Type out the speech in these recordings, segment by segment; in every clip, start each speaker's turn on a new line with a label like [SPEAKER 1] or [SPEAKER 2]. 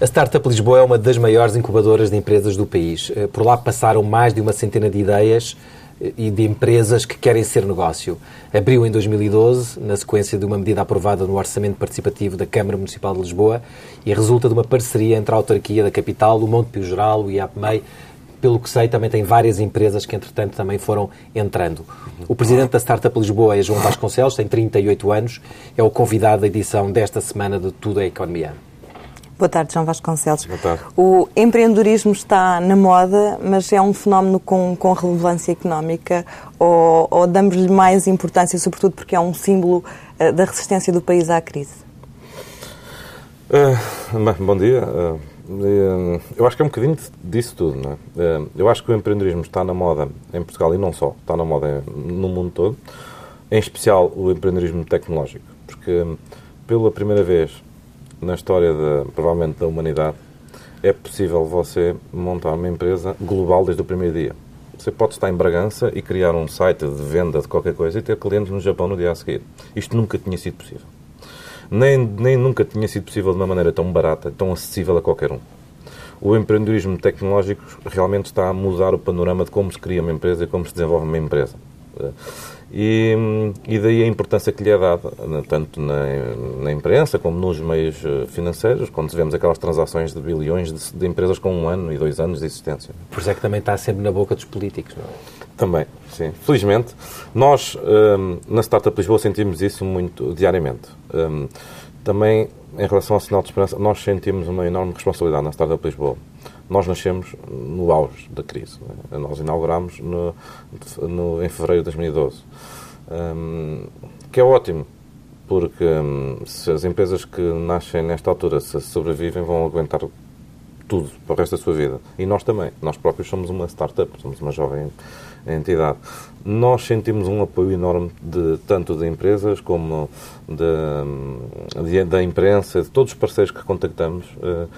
[SPEAKER 1] A Startup Lisboa é uma das maiores incubadoras de empresas do país. Eh, Por lá passaram mais de uma centena de ideias eh, e de empresas que querem ser negócio. Abriu em 2012, na sequência de uma medida aprovada no Orçamento Participativo da Câmara Municipal de Lisboa e resulta de uma parceria entre a autarquia da capital, o Monte Pio Geral, o IAPMEI. Pelo que sei, também tem várias empresas que, entretanto, também foram entrando. O presidente da Startup Lisboa é João Vasconcelos, tem 38 anos, é o convidado da edição desta semana de Tudo é Economia.
[SPEAKER 2] Boa tarde, João Vasconcelos.
[SPEAKER 1] Boa tarde.
[SPEAKER 2] O empreendedorismo está na moda, mas é um fenómeno com, com relevância económica ou, ou damos-lhe mais importância, sobretudo porque é um símbolo eh, da resistência do país à crise?
[SPEAKER 3] Eh, bem, bom dia. Eh, eu acho que é um bocadinho disso tudo. Não é? Eu acho que o empreendedorismo está na moda em Portugal e não só, está na moda no mundo todo, em especial o empreendedorismo tecnológico, porque pela primeira vez na história, provavelmente, da humanidade, é possível você montar uma empresa global desde o primeiro dia. Você pode estar em Bragança e criar um site de venda de qualquer coisa e ter clientes no Japão no dia a seguir. Isto nunca tinha sido possível. Nem, nem nunca tinha sido possível de uma maneira tão barata, tão acessível a qualquer um. O empreendedorismo tecnológico realmente está a mudar o panorama de como se cria uma empresa e como se desenvolve uma empresa. E, e daí a importância que lhe é dada, tanto na, na imprensa como nos meios eh, financeiros, quando vemos aquelas transações de bilhões de, de, empresas com um ano e dois anos de existência.
[SPEAKER 1] Por isso é que também está sempre na boca dos políticos, não é?
[SPEAKER 3] Também, sim. Felizmente, nós um, na Startup Lisboa sentimos isso muito diariamente. Um, também, em relação ao sinal de esperança, nós sentimos uma enorme responsabilidade na Startup Lisboa. Nós nascemos no auge da crise. Né? Nós inauguramos no, no, em fevereiro de 2012. Um, que é ótimo, porque um, se as empresas que nascem nesta altura se sobrevivem, vão aguentar tudo para o resto da sua vida. E nós também. Nós próprios somos uma startup, somos uma jovem entidade. Nós sentimos um apoio enorme de tanto de empresas como de, de, da imprensa, de todos os parceiros que contactamos, uh,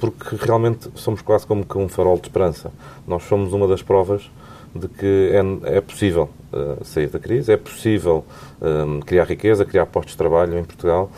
[SPEAKER 3] porque realmente somos quase como que um farol de esperança. Nós somos uma das provas de que é, é possível uh, sair da crise, é possível um, criar riqueza, criar postos de trabalho em Portugal.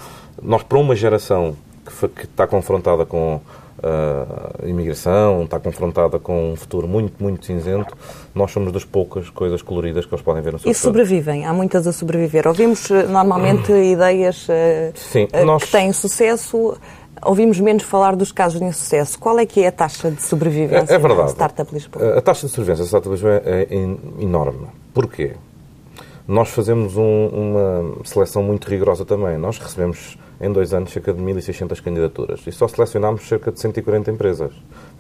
[SPEAKER 3] Nós, para uma geração que, foi, que está confrontada com a uh, imigração, está confrontada com um futuro muito, muito cinzento, nós somos das poucas coisas coloridas que eles podem ver no seu
[SPEAKER 2] E sobrevivem, há muitas a sobreviver. Ouvimos normalmente ideias uh,
[SPEAKER 3] Sim, nós...
[SPEAKER 2] que têm sucesso ouvimos menos falar dos casos de insucesso. Qual é que é a taxa de sobrevivência
[SPEAKER 3] é, é verdade.
[SPEAKER 2] Startup Lisboa?
[SPEAKER 3] A taxa de sobrevivência da Startup Lisboa é, é enorme. Porquê? Nós fazemos um, uma seleção muito rigorosa também. Nós recebemos em dois anos cerca de 1.600 candidaturas e só selecionámos cerca de 140 empresas.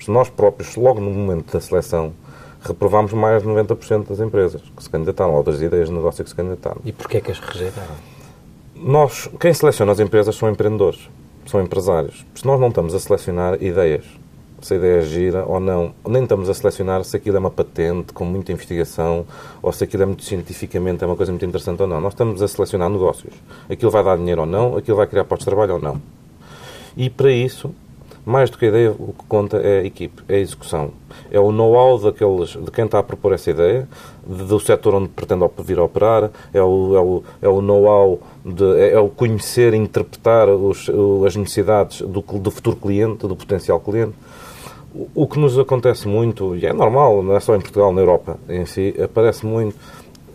[SPEAKER 3] Nós próprios, logo no momento da seleção, reprovámos mais de 90% das empresas que se candidataram, ou das ideias de negócio que se candidataram.
[SPEAKER 1] E porquê é que as rejeitaram?
[SPEAKER 3] Nós, quem seleciona as empresas são empreendedores são empresários. Se nós não estamos a selecionar ideias, se a ideia é gira ou não, nem estamos a selecionar se aquilo é uma patente com muita investigação ou se aquilo é muito cientificamente é uma coisa muito interessante ou não. Nós estamos a selecionar negócios. Aquilo vai dar dinheiro ou não, aquilo vai criar postos de trabalho ou não. E para isso, mais do que a ideia, o que conta é a equipe, é a execução. É o know-how daqueles, de quem está a propor essa ideia, do setor onde pretende vir a operar, é o, é o, é o know-how, é, é, o conhecer interpretar os, as necessidades do, do futuro cliente, do potencial cliente. O que nos acontece muito, e é normal, não é só em Portugal, na Europa em si, aparece muito,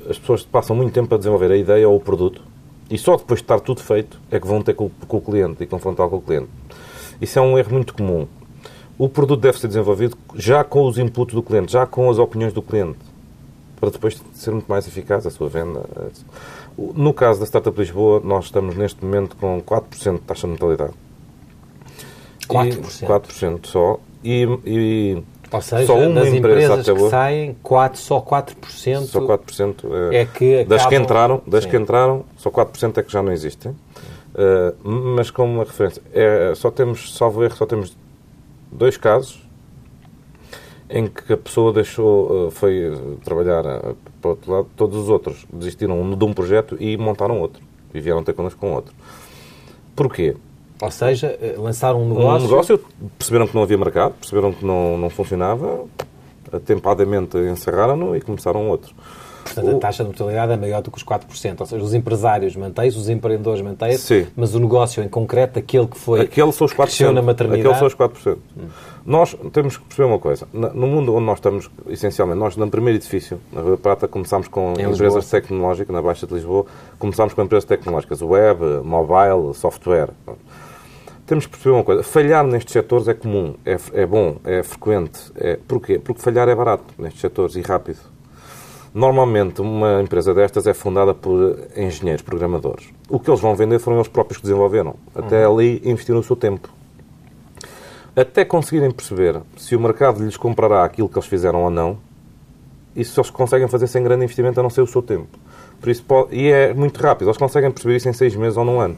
[SPEAKER 3] as pessoas passam muito tempo a desenvolver a ideia ou o produto, e só depois de estar tudo feito é que vão ter com, com o cliente e confrontar com o cliente. Isso é um erro muito comum. O produto deve ser desenvolvido já com os inputs do cliente, já com as opiniões do cliente. para depois ser muito mais eficaz a sua venda. No caso da Startup Lisboa, nós estamos neste momento com 4% de taxa de mortalidade.
[SPEAKER 1] 4%?
[SPEAKER 3] E 4% só. E, e
[SPEAKER 1] ou seja, só uma das empresa empresas que saem, 4, só 4%,
[SPEAKER 3] só 4%
[SPEAKER 1] é, é que acabam...
[SPEAKER 3] das que entraram, das que entraram, só 4% é que já não existem. Uh, mas como uma referência, é, só temos, salvo erro, só temos dois casos em que a pessoa deixou, uh, foi trabalhar uh, para o outro lado, todos os outros desistiram de um projeto e montaram outro. E vieram ter connosco com outro. Porquê?
[SPEAKER 1] Ou seja, eh, lançaram um negócio...
[SPEAKER 3] Um negócio, perceberam que não havia mercado, perceberam que não, não funcionava, atempadamente encerraram-no e começaram outro.
[SPEAKER 1] Portanto, a taxa de mortalidade é maior do que os 4%. Ou seja, os empresários mantêm-se, os empreendedores mantêm-se, mas o negócio em concreto, aquele que foi
[SPEAKER 3] aquele são os 4%,
[SPEAKER 1] na maternidade...
[SPEAKER 3] Aquele são os 4%. Hum. Nós temos que perceber uma coisa. No mundo onde nós estamos, essencialmente, nós no primeiro edifício, na Rua Prata, começámos com em empresas Lisboa. tecnológicas, na Baixa de Lisboa, começámos com empresas tecnológicas, web, mobile, software. Temos que perceber uma coisa. Falhar nestes setores é comum, é, é bom, é frequente. É, porquê? Porque falhar é barato nestes setores e rápido. Normalmente, uma empresa destas é fundada por engenheiros, programadores. O que eles vão vender foram eles próprios que desenvolveram. Até uhum. ali investiram o seu tempo. Até conseguirem perceber se o mercado lhes comprará aquilo que eles fizeram ou não, isso eles conseguem fazer sem grande investimento a não ser o seu tempo. Por isso, pode, e é muito rápido. Eles conseguem perceber isso em seis meses ou num ano.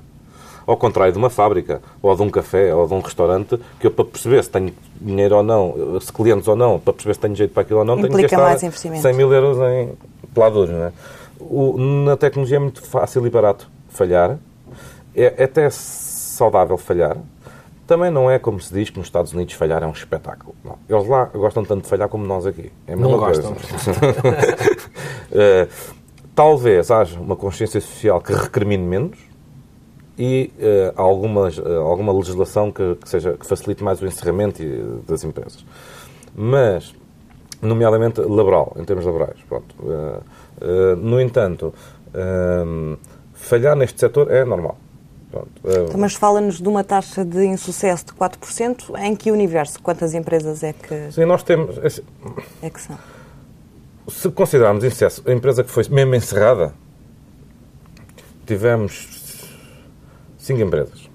[SPEAKER 3] Ao contrário de uma fábrica, ou de um café, ou de um restaurante, que eu, para perceber se tenho dinheiro ou não, se clientes ou não, para perceber se tenho jeito para aquilo ou não,
[SPEAKER 2] Implica
[SPEAKER 3] tenho que gastar
[SPEAKER 2] mais
[SPEAKER 3] 100 mil euros em peladores. Não é? O, na tecnologia é muito fácil e barato falhar. É, é até saudável falhar. Também não é como se diz que nos Estados Unidos falhar é um espetáculo. Não. Eles lá gostam tanto de falhar como nós aqui. É a mesma
[SPEAKER 1] não
[SPEAKER 3] coisa.
[SPEAKER 1] gostam.
[SPEAKER 3] uh, talvez haja uma consciência social que recrimine menos, e uh, algumas, uh, alguma legislação que, que, seja, que facilite mais o encerramento das empresas. Mas, nomeadamente laboral, em termos laborais. Pronto. Uh, no entanto, falhar neste setor é normal.
[SPEAKER 2] Pronto. Mas fala-nos de uma taxa de insucesso de 4%. Em que universo? Quantas empresas é que.
[SPEAKER 3] Sim, nós temos.
[SPEAKER 2] É que são.
[SPEAKER 3] Se considerarmos insucesso a empresa que foi mesmo encerrada, tivemos cinco empresas.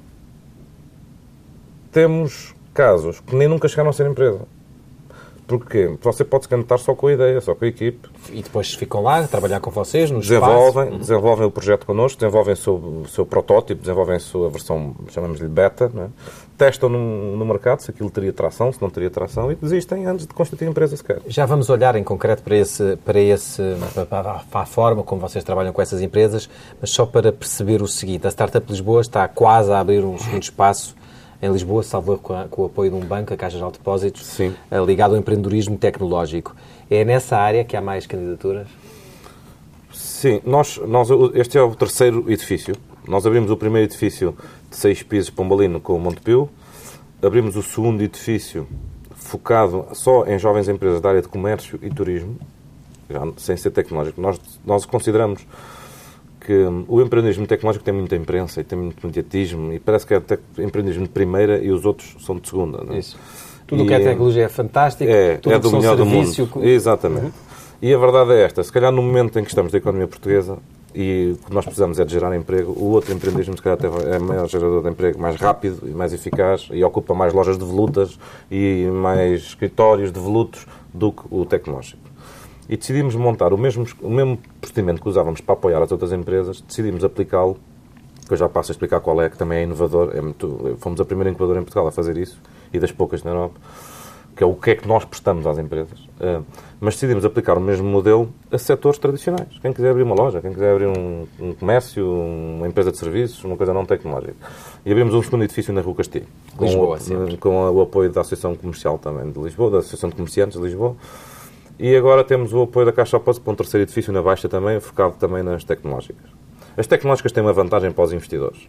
[SPEAKER 3] Temos casos que nem nunca chegaram a ser empresa. Porque você pode se candidatar só com a ideia, só com a equipe.
[SPEAKER 1] E depois ficam lá, trabalhar com vocês, nos
[SPEAKER 3] desenvolvem, espaço. desenvolvem o projeto connosco, desenvolvem o seu, o seu protótipo, desenvolvem a sua versão, chamamos-lhe beta, é? testam no, no, mercado se aquilo teria tração, se não teria tração e desistem antes de constituir a empresa sequer.
[SPEAKER 1] Já vamos olhar em concreto para, esse, para, esse, para, para a forma como vocês trabalham com essas empresas, mas só para perceber o seguinte, a Startup Lisboa está quase a abrir um segundo espaço em Lisboa, salvo com, com, o apoio de um banco, a Caixa de Depósitos,
[SPEAKER 3] Sim.
[SPEAKER 1] Eh, ligado ao empreendedorismo tecnológico. É nessa área que há mais candidaturas?
[SPEAKER 3] Sim, nós, nós, este é o terceiro edifício. Nós abrimos o primeiro edifício de seis pisos Pombalino com o Montepio, abrimos o segundo edifício focado só em jovens empresas da área de comércio e turismo, já sem ser tecnológico. Nós, nós consideramos que o empreendedorismo tecnológico tem muita imprensa e tem muito mediatismo e parece que é até empreendedorismo de primeira e os outros são de segunda. Não é?
[SPEAKER 1] Isso. Tudo o que é tecnologia é fantástico,
[SPEAKER 3] é,
[SPEAKER 1] tudo
[SPEAKER 3] é do melhor do mundo.
[SPEAKER 1] Serviço...
[SPEAKER 3] Exatamente. Uhum. E a verdade é esta, se calhar no momento em que estamos da economia portuguesa e o que nós precisamos é de gerar emprego, o outro empreendedorismo se calhar é maior gerador de emprego, mais rápido e mais eficaz e ocupa mais lojas de volutas e mais escritórios de volutos do que o tecnológico e decidimos montar o mesmo, o mesmo procedimento que usávamos para apoiar as outras empresas, decidimos aplicá-lo, que eu já passo a explicar qual é, que também é inovador, é muito, fomos a primeira incubadora em Portugal a fazer isso, e das poucas na Europa, que é o que é que nós prestamos às empresas. Uh, mas decidimos aplicar o mesmo modelo a setores tradicionais. Quem quiser abrir uma loja, quem quiser abrir um, um comércio, uma empresa de serviços, uma coisa não tecnológica. E abrimos um segundo edifício na Rua Castilho.
[SPEAKER 1] Com, Lisboa,
[SPEAKER 3] o, com o apoio da Associação Comercial também de Lisboa, da Associação de Comerciantes de Lisboa. E agora temos o apoio da Caixa Oposto para um terceiro edifício na Baixa também, focado também nas tecnológicas. As tecnológicas têm uma vantagem para os investidores.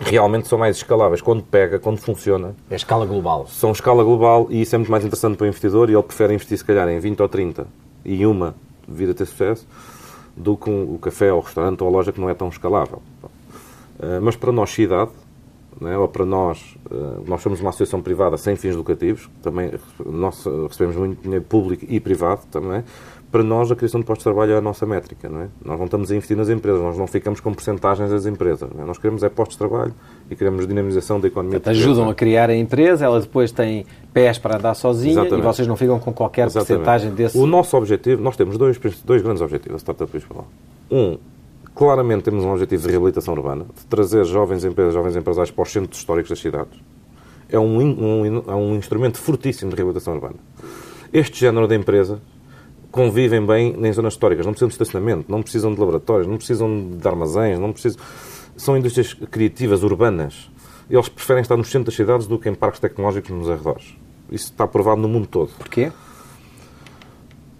[SPEAKER 3] Realmente são mais escaláveis. Quando pega, quando funciona...
[SPEAKER 1] É escala global.
[SPEAKER 3] São escala global e isso é muito mais interessante para o investidor e ele prefere investir, se calhar, em 20 ou 30 e uma devido a ter sucesso do que o café ou o restaurante ou a loja que não é tão escalável. Eh, mas para nós, cidade, é? ou para nós, eh, nós somos uma associação privada sem fins lucrativos, também nós recebemos muito dinheiro público e privado também, para nós a criação de postos de trabalho é a nossa métrica, não é? Nós não estamos a investir nas empresas, nós não ficamos com porcentagens das empresas, é? Nós queremos é postos de trabalho e queremos dinamização da economia.
[SPEAKER 1] Portanto, ajudam a criar a empresa, ela depois tem pés para andar sozinha Exatamente. e vocês não ficam com qualquer porcentagem desse...
[SPEAKER 3] O nosso objetivo, nós temos dois, dois grandes objetivos da Startup Lisboa. Um, claramente temos um objetivo de reabilitação urbana, de trazer jovens empresas, jovens empresários para os centros históricos das cidades. É um, um, é um instrumento fortíssimo de reabilitação urbana. Este género de empresa convivem bem em zonas históricas, não precisam de estacionamento, não precisam de laboratórios, não precisam de armazéns, não precisam... São indústrias criativas, urbanas. Eles preferem estar no centro das cidades do que em parques tecnológicos nos arredores. Isso está provado no mundo todo.
[SPEAKER 1] Porquê?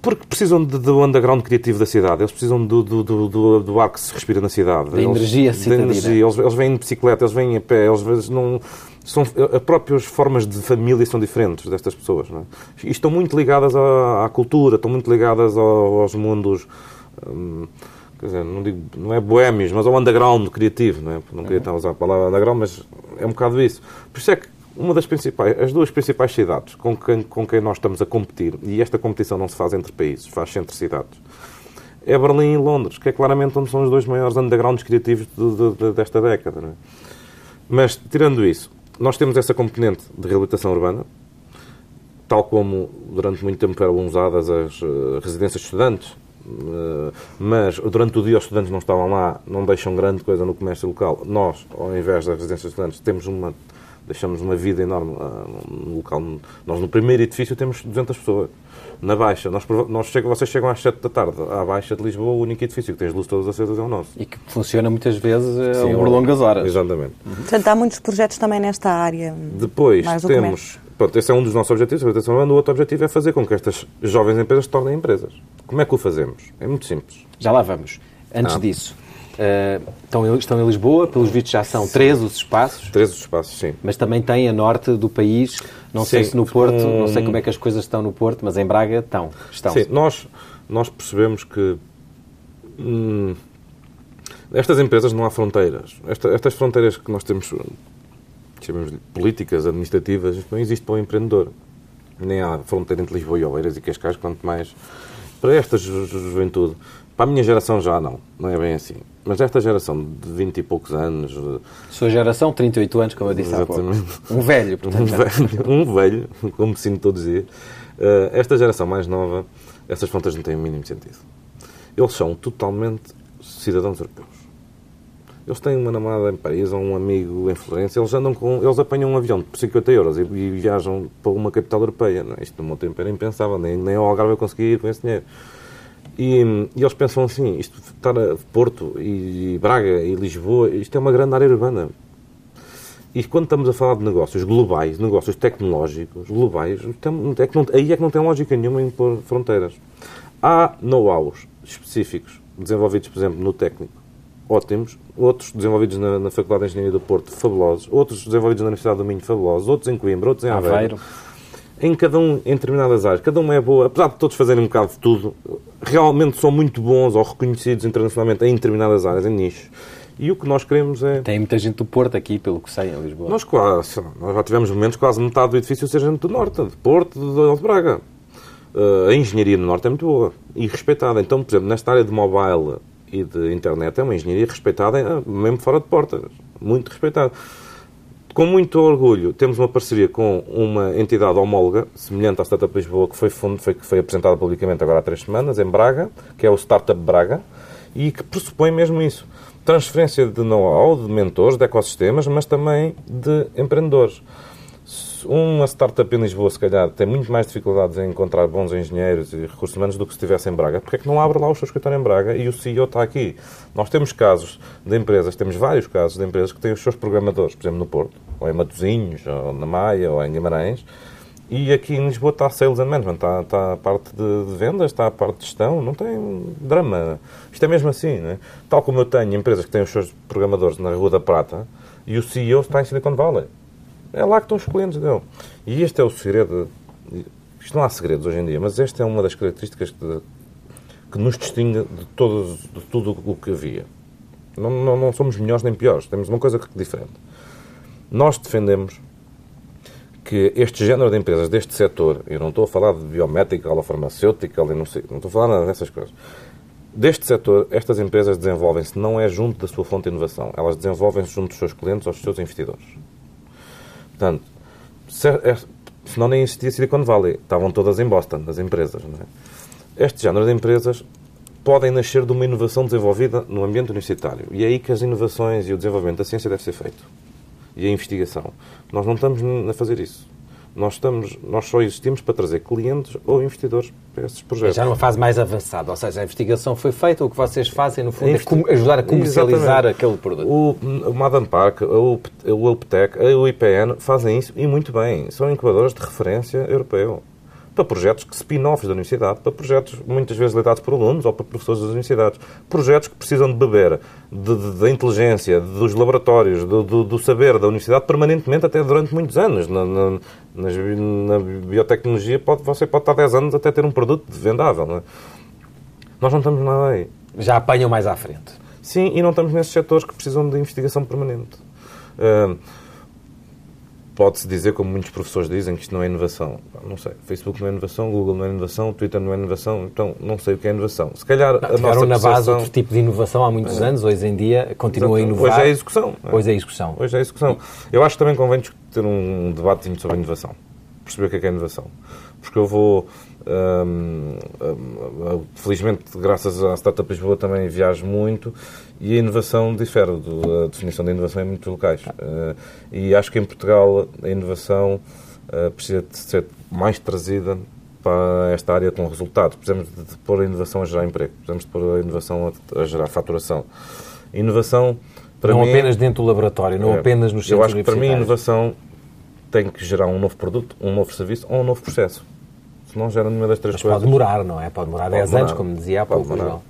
[SPEAKER 3] Porque precisam de, do underground criativo da cidade, eles precisam do, do, do, do ar que se respira na cidade.
[SPEAKER 1] Da energia cidadina. Da energia.
[SPEAKER 3] Eles, eles vêm de bicicleta, eles vêm a pé, eles não são as próprias formas de família são diferentes destas pessoas. Não é? E estão muito ligadas à, à cultura, estão muito ligadas ao, aos mundos. Hum, quer dizer, não, digo, não é boémios, mas ao underground criativo. Não, é? não queria estar a usar a palavra underground, mas é um bocado isso. Por isso é que uma das principais, as duas principais cidades com quem, com quem nós estamos a competir, e esta competição não se faz entre países, faz-se entre cidades, é Berlim e Londres, que é claramente onde são os dois maiores undergrounds criativos de, de, de, desta década. É? Mas, tirando isso, nós temos essa componente de reabilitação urbana, tal como durante muito tempo eram usadas as uh, residências de estudantes, uh, mas durante o dia os estudantes não estavam lá, não deixam grande coisa no comércio local. Nós, ao invés das residências de estudantes, temos uma deixamos uma vida enorme uh, no local. Nós no primeiro edifício temos 200 pessoas. Na Baixa, nós, nós chegam, vocês chegam às 7 da tarde. À Baixa de Lisboa, o único edifício que tem as luzes todas acesas é o nosso.
[SPEAKER 1] E que funciona muitas vezes eh, Sim, por longas horas.
[SPEAKER 3] Exatamente.
[SPEAKER 2] Uhum. Portanto, há muitos projetos também nesta área.
[SPEAKER 3] Depois temos. Pronto, esse é um dos nossos objetivos, a O outro objetivo é fazer com que estas jovens empresas se tornem empresas. Como é que o fazemos? É muito simples.
[SPEAKER 1] Já lá vamos. Antes ah. disso, Uh, estão, estão em Lisboa, pelos vistos já são três os espaços.
[SPEAKER 3] Três os espaços, sim.
[SPEAKER 1] Mas também tem a norte do país, não sim, sei se no Porto, um... não sei como é que as coisas estão no Porto, mas em Braga estão. estão.
[SPEAKER 3] Sim, nós, nós percebemos que hum, estas empresas não há fronteiras. Esta, estas fronteiras que nós temos, chamamos políticas, administrativas, não existe para o empreendedor. Nem há fronteira entre Lisboa e Oeiras e Cascais, quanto mais para esta ju juventude. Para a minha geração já não, não é bem assim. Mas esta geração de 20 e poucos anos.
[SPEAKER 1] Sua geração, 38 anos, como eu disse Exatamente. há pouco. Um velho, portanto.
[SPEAKER 3] Um velho, um velho como me sinto todos os dias. Uh, esta geração mais nova, essas fronteiras não têm o mínimo sentido. Eles são totalmente cidadãos europeus. Eles têm uma namorada em Paris ou um amigo em Florença, eles andam com. Eles apanham um avião por 50 euros e, e viajam para uma capital europeia. Não, é? isto no meu tempo era impensável, nem, nem ao Algarve eu conseguia ir com esse dinheiro. E, e, eles pensam assim, isto estar a Porto e Braga e Lisboa, isto é uma grande área urbana. E quando estamos a falar de negócios globais, negócios tecnológicos globais, é que não, aí é que não tem lógica nenhuma em pôr fronteiras. Há know-hows específicos desenvolvidos, por exemplo, no técnico, ótimos, outros desenvolvidos na, na, Faculdade de Engenharia do Porto, fabulosos, outros desenvolvidos na Universidade do Minho, fabulosos, outros em Coimbra, outros em Aveiro. Aveiro em cada um, em determinadas áreas. Cada uma é boa, apesar de todos fazerem um bocado de tudo, realmente são muito bons ou reconhecidos internacionalmente em determinadas áreas, em nichos. E o que nós queremos é.
[SPEAKER 1] Tem muita gente do Porto aqui, pelo que sei, em Lisboa.
[SPEAKER 3] Nós, quase, nós já tivemos momentos quase metade do edifício ser gente do Norte, de Porto, de, de Braga. Uh, a engenharia no Norte é muito boa e respeitada. Então, por exemplo, nesta área de mobile e de internet, é uma engenharia respeitada, eh, mesmo fora de portas. Muito respeitada. Com muito orgulho, temos uma parceria com uma entidade homóloga, semelhante à Startup Lisboa, que foi, fundo, foi, foi apresentada publicamente agora há três semanas, em Braga, que é o Startup Braga, e que pressupõe mesmo isso. Transferência de know-how, de mentores, de ecossistemas, mas também de empreendedores uma startup em Lisboa, se calhar, tem muito mais dificuldades em encontrar bons engenheiros e recursos humanos do que se estivesse em Braga, porque é que não abre lá o seu escritório em Braga e o CEO está aqui? Nós temos casos de empresas, temos vários casos de empresas que têm os seus programadores, por exemplo, no Porto, ou em Matosinhos, ou na Maia, ou em Guimarães, e aqui em Lisboa está Sales and Management, está, está a parte de, vendas, está a parte de gestão, não tem drama. Isto é mesmo assim, é? Tal como eu tenho empresas que têm os seus programadores na Rua da Prata e o CEO está em Silicon Valley. É lá que estão os clientes dele. E este é o segredo. Isto não há segredos hoje em dia, mas esta é uma das características que nos distingue de, todos, de tudo o que havia. Não, não, não, somos melhores nem piores, temos uma coisa diferente. Nós defendemos que este género de empresas deste setor, eu não estou a falar de biométrica ou farmacêutica, não, sei, não estou a falar nada dessas coisas. Deste setor, estas empresas desenvolvem-se não é junto da sua fonte de inovação, elas desenvolvem-se junto dos seus clientes ou dos seus investidores. Portanto, se, é, nem existia Silicon Valley. Estavam todas em Boston, as empresas. É? Este género de empresas podem nascer de uma inovação desenvolvida no ambiente universitário. E é aí que as inovações e o desenvolvimento da ciência deve ser feito. E a investigação. Nós não estamos a fazer isso. Nós, estamos, nós só existimos para trazer clientes ou investidores para esses projetos.
[SPEAKER 1] Já numa fase mais avançada, ou seja, a investigação foi feita, o que vocês fazem, no fundo, é ajudar a comercializar Exatamente. aquele produto.
[SPEAKER 3] O, o Madame Park, o, UPTEC, o IPN fazem isso e muito bem. São incubadores de referência europeu para projetos que spin-offs da universidade, para projetos muitas vezes liderados por alunos ou por professores das universidades. Projetos que precisam de beber da inteligência, dos laboratórios, do, do, do, saber da universidade permanentemente, até durante muitos anos. Na, na, na biotecnologia, pode, você pode estar 10 anos até ter um produto vendável. Não é? Nós não estamos nada aí.
[SPEAKER 1] Já apanham mais à frente.
[SPEAKER 3] Sim, e não estamos nesses setores que precisam de investigação permanente. Uh, pode-se dizer, como muitos professores dizem, que isto não é inovação. Não sei. Facebook não é inovação, Google não é inovação, Twitter não é inovação, então não sei o que é inovação. Se calhar
[SPEAKER 1] não, a nossa na base outro tipo de inovação há muitos é. anos, hoje em dia continua Exato. a inovar.
[SPEAKER 3] Hoje é a execução.
[SPEAKER 1] Hoje é a execução.
[SPEAKER 3] Hoje é a execução. Eu acho que também convém ter um debate sobre inovação. Perceber o que é, que é inovação. Porque eu vou um, um, felizmente, graças à Startup Lisboa, também viajo muito e a inovação difere. Do, a definição da inovação em muitos locais. Uh, e acho que em Portugal a inovação uh, precisa de ser mais trazida para esta área com resultados. Precisamos de, de pôr a inovação a gerar emprego, precisamos de pôr a inovação a, a gerar faturação. Inovação,
[SPEAKER 1] para não mim, apenas dentro do laboratório, não é, apenas nos centros
[SPEAKER 3] Eu acho que para mim inovação tem que gerar um novo produto, um novo serviço ou um novo processo se não gera nenhuma das três
[SPEAKER 1] Mas
[SPEAKER 3] coisas.
[SPEAKER 1] pode demorar, não é? Pode demorar pode 10 demorar. anos, como dizia há pouco.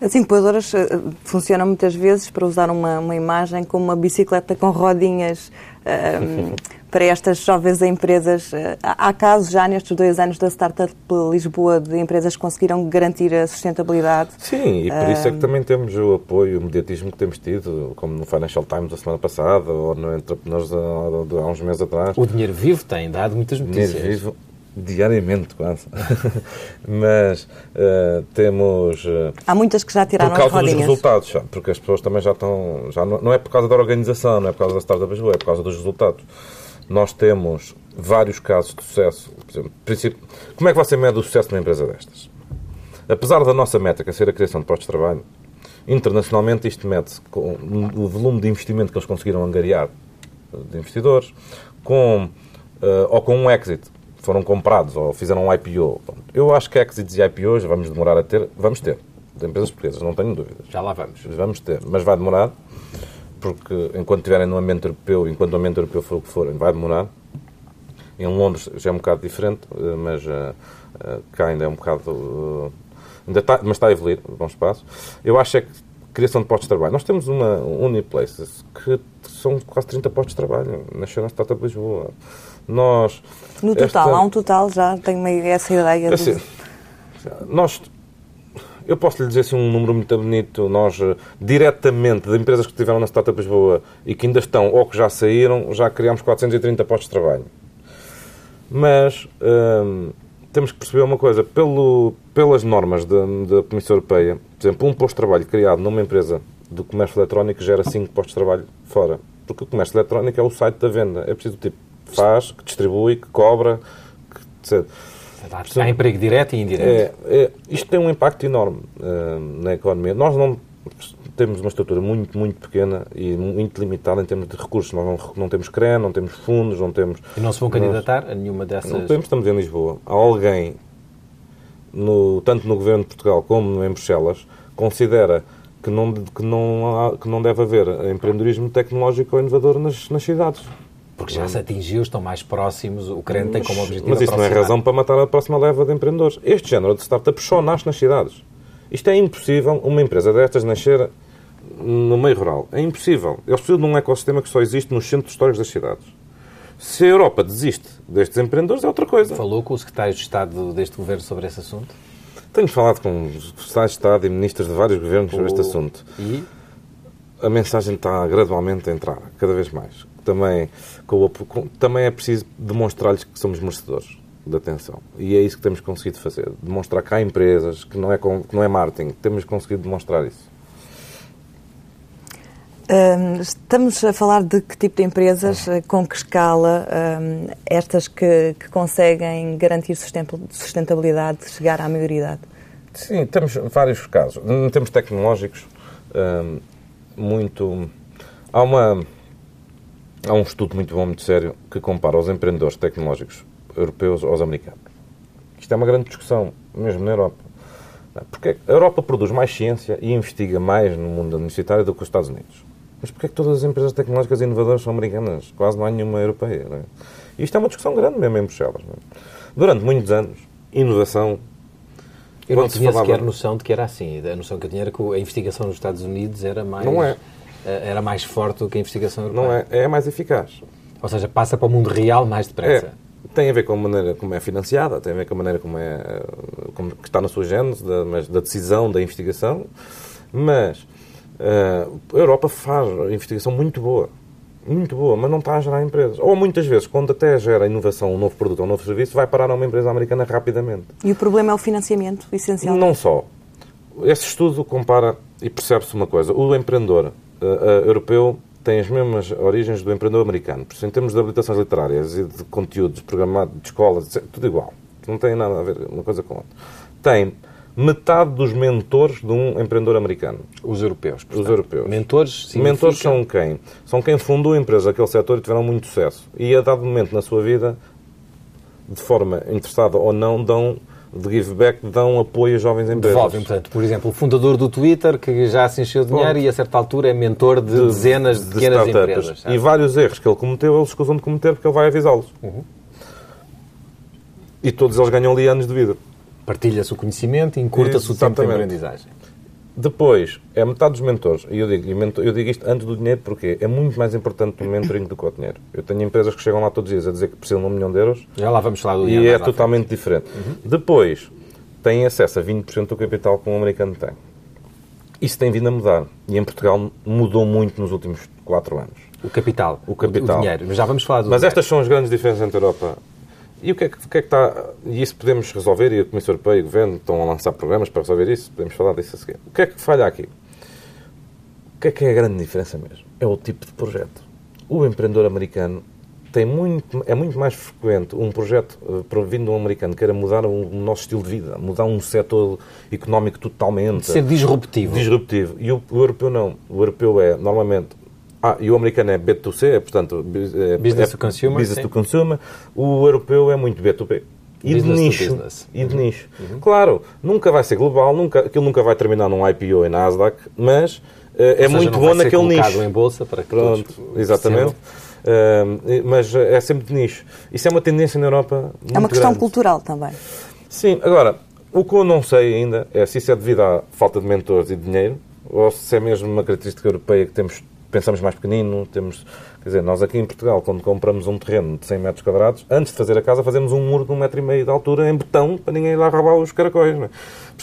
[SPEAKER 2] As incubadoras eh, funcionam muitas vezes, para usar uma, uma imagem, como uma bicicleta com rodinhas um, para estas jovens empresas. Eh, há casos já nestes dois anos da Startup Lisboa de empresas que conseguiram garantir a sustentabilidade?
[SPEAKER 3] Sim, e por isso é que também temos o apoio, o mediatismo que temos tido, como no Financial Times da semana passada ou no Entrepreneurs há, há uns meses atrás.
[SPEAKER 1] O dinheiro vivo tem dado muitas notícias.
[SPEAKER 3] Dinheiro vivo diariamente quase. Mas uh, temos. Uh,
[SPEAKER 2] Há muitas que já tiraram
[SPEAKER 3] Por causa
[SPEAKER 2] dos
[SPEAKER 3] resultados, porque as pessoas também já estão. Já não, não, é por causa da organização, não é por causa da Startup Lisboa, é por causa dos resultados. Nós temos vários casos de sucesso. Por exemplo, como é que você mede o sucesso de uma empresa destas? Apesar da nossa métrica ser a criação de postos de trabalho, internacionalmente isto mede-se com o volume de investimento que eles conseguiram angariar de investidores, com, uh, ou com um exit foram comprados ou fizeram um IPO. Eu acho que exits e IPOs vamos demorar a ter, vamos ter, de empresas portuguesas, não tenho dúvidas.
[SPEAKER 1] Já lá vamos.
[SPEAKER 3] Vamos ter, mas vai demorar, porque enquanto estiverem no ambiente europeu, enquanto o ambiente europeu for o que forem, vai demorar. Em Londres já é um bocado diferente, eh, mas uh, uh, cá ainda é um bocado. Uh, ainda está, mas está a evoluir, bom espaço. Eu acho é que criação de postos de trabalho. Nós temos uma Uniplaces que são quase 30 postos de trabalho. Nasceu na Startup Lisboa. Nós...
[SPEAKER 2] No total, esta... há um total já? Tenho essa ideia.
[SPEAKER 3] Assim, de... Nós... Eu posso lhe dizer assim, um número muito bonito. Nós, eh, diretamente, de empresas que estiveram na Startup Lisboa e que ainda estão ou que já saíram, já criámos 430 postos de trabalho. Mas hum, temos que perceber uma coisa. Pelo, pelas normas da, da Comissão Europeia, por exemplo, um posto de trabalho criado numa empresa do comércio eletrónico gera 5 postos de trabalho fora. Porque o comércio eletrónico é o site da venda. É preciso tipo faz, que distribui, que cobra, que, etc.
[SPEAKER 1] Há emprego direto e indireto.
[SPEAKER 3] É, é, isto tem um impacto enorme uh, na economia. Nós não temos uma estrutura muito, muito pequena e muito limitada em termos de recursos. Nós não, não temos CRE, não temos fundos, não temos...
[SPEAKER 1] E não se vão candidatar nós, a nenhuma dessas...
[SPEAKER 3] Não temos, estamos em Lisboa. Há alguém, no, tanto no Governo de Portugal como em Bruxelas, considera que não, que não, há, que não deve haver empreendedorismo tecnológico ou inovador nas, nas cidades.
[SPEAKER 1] Porque já se atingiu, estão mais próximos, o crente tem como objetivo
[SPEAKER 3] Mas isso não é razão para matar a próxima leva de empreendedores. Este género de startups só nasce nas cidades. Isto é impossível uma empresa destas nascer no meio rural. É impossível. Eles precisam de um ecossistema que só existe nos centros históricos das cidades. Se a Europa desiste destes empreendedores, é outra coisa.
[SPEAKER 1] Falou com o secretário de Estado deste governo sobre esse assunto?
[SPEAKER 3] Tenho falado com secretários de Estado e ministros de vários governos sobre este assunto.
[SPEAKER 1] E?
[SPEAKER 3] A mensagem está gradualmente a entrar, cada vez mais também, com com, também é preciso demonstrar-lhes que somos merecedores de atenção. E é isso que temos conseguido fazer. Demonstrar que há empresas, que não é, que não é marketing, temos conseguido demonstrar isso.
[SPEAKER 2] Um, estamos a falar de que tipo de empresas, eh, com que escala, um, estas que, que, conseguem garantir sustentabilidade, chegar à maioridade?
[SPEAKER 3] Sim, temos vários casos. Em termos tecnológicos, um, muito. Há, uma, há um estudo muito bom, muito sério, que compara os empreendedores tecnológicos europeus aos americanos. Isto é uma grande discussão, mesmo na Europa. Porque a Europa produz mais ciência e investiga mais no mundo universitário do que os Estados Unidos. Mas porquê é que todas as empresas tecnológicas inovadoras são americanas? Quase não há nenhuma europeia. Não é? E isto é uma discussão grande mesmo em Bruxelas. É? Durante muitos anos, inovação...
[SPEAKER 1] Eu não tinha falava... sequer noção de que era assim. A noção que eu tinha era que a investigação nos Estados Unidos era mais...
[SPEAKER 3] Não é.
[SPEAKER 1] Eh, era mais forte do que a investigação europeia.
[SPEAKER 3] Não é. É mais eficaz.
[SPEAKER 1] Ou seja, passa para o mundo real mais depressa.
[SPEAKER 3] É. Tem a ver com a maneira como é financiada, tem a ver com a maneira como é como, que está na sua gênese, da, da decisão da investigação, mas Uh, a Europa faz investigação muito boa. Muito boa, mas não está a gerar empresas. Ou muitas vezes, quando até gera inovação, um novo produto ou um novo serviço, vai parar a uma empresa americana rapidamente.
[SPEAKER 2] E o problema é o financiamento, essencial?
[SPEAKER 3] Não só. Esse estudo compara e percebe-se uma coisa. O empreendedor uh, europeu tem as mesmas origens do empreendedor americano. Por isso, em termos de habilitações literárias e de conteúdos programados, de escolas, tudo igual. Não tem nada a ver uma coisa com a outra. Tem metade dos mentores de um empreendedor americano.
[SPEAKER 1] Os europeus.
[SPEAKER 3] Portanto. Os europeus.
[SPEAKER 1] Mentores significa...
[SPEAKER 3] Mentores são quem? São quem fundou a empresa daquele setor e tiveram muito sucesso. E a dado momento na sua vida, de forma interessada ou não, dão de give back, dão apoio a jovens empresas.
[SPEAKER 1] Devolvem, portanto, por exemplo, o fundador do Twitter, que já se encheu de dinheiro e a certa altura é mentor de, de dezenas de, de pequenas empresas.
[SPEAKER 3] E vários erros que ele cometeu, ele escusam de cometer porque ele vai avisá-los. Uhum. E todos eles ganham ali anos de vida.
[SPEAKER 1] Partilha-se o conhecimento e encurta-se o tempo de aprendizagem.
[SPEAKER 3] Depois, é metade dos mentores. E eu digo, eu digo isto antes do dinheiro porque é muito mais importante o mentoring do que o dinheiro. Eu tenho empresas que chegam lá todos os dias a dizer que precisam de um milhão de euros.
[SPEAKER 1] Já lá vamos falar do
[SPEAKER 3] dinheiro. E é totalmente diferente. Uhum. Depois, têm acesso a 20% do capital que um americano tem. Isso tem vindo a mudar. E em Portugal mudou muito nos últimos 4 anos.
[SPEAKER 1] O capital.
[SPEAKER 3] O capital.
[SPEAKER 1] O dinheiro. Mas já vamos falar do
[SPEAKER 3] Mas
[SPEAKER 1] dinheiro.
[SPEAKER 3] estas são as grandes diferenças entre a Europa e o que, é que, o que, é que, está. E isso podemos resolver, e a Comissão Europeia e o Governo estão a lançar programas para resolver isso, podemos falar disso a seguir. O que é que falha aqui? O que é que é a grande diferença mesmo? É o tipo de projeto. O empreendedor americano tem muito, é muito mais frequente um projeto uh, vindo de um americano que queira mudar o, nosso estilo de vida, mudar um setor económico totalmente.
[SPEAKER 1] Ser disruptivo.
[SPEAKER 3] Disruptivo. E o, o europeu não. O europeu é, normalmente, ah, e o americano é B2C, é, portanto,
[SPEAKER 1] é, business to consumer.
[SPEAKER 3] Business sim. to consumer. O europeu é muito B2B. E business de nicho. E de uhum. nicho. Uhum. Claro, nunca vai ser global, nunca, aquilo nunca vai terminar num IPO em Nasdaq, mas uh, é seja, muito bom naquele nicho.
[SPEAKER 1] em bolsa para que
[SPEAKER 3] Pronto, exatamente. Uh, mas é sempre de nicho. Isso é uma tendência na Europa.
[SPEAKER 2] é uma questão
[SPEAKER 3] grande.
[SPEAKER 2] cultural também.
[SPEAKER 3] Sim, agora, o que eu não sei ainda é se isso é devido à falta de mentores e de dinheiro ou se é mesmo uma característica europeia que temos pensamos mais pequenino, temos, quer dizer, nós aqui em Portugal, quando compramos um terreno de 100 metros quadrados, antes de fazer a casa, fazemos um muro de um metro e meio de altura em betão para ninguém ir lá roubar os caracóis. Não é?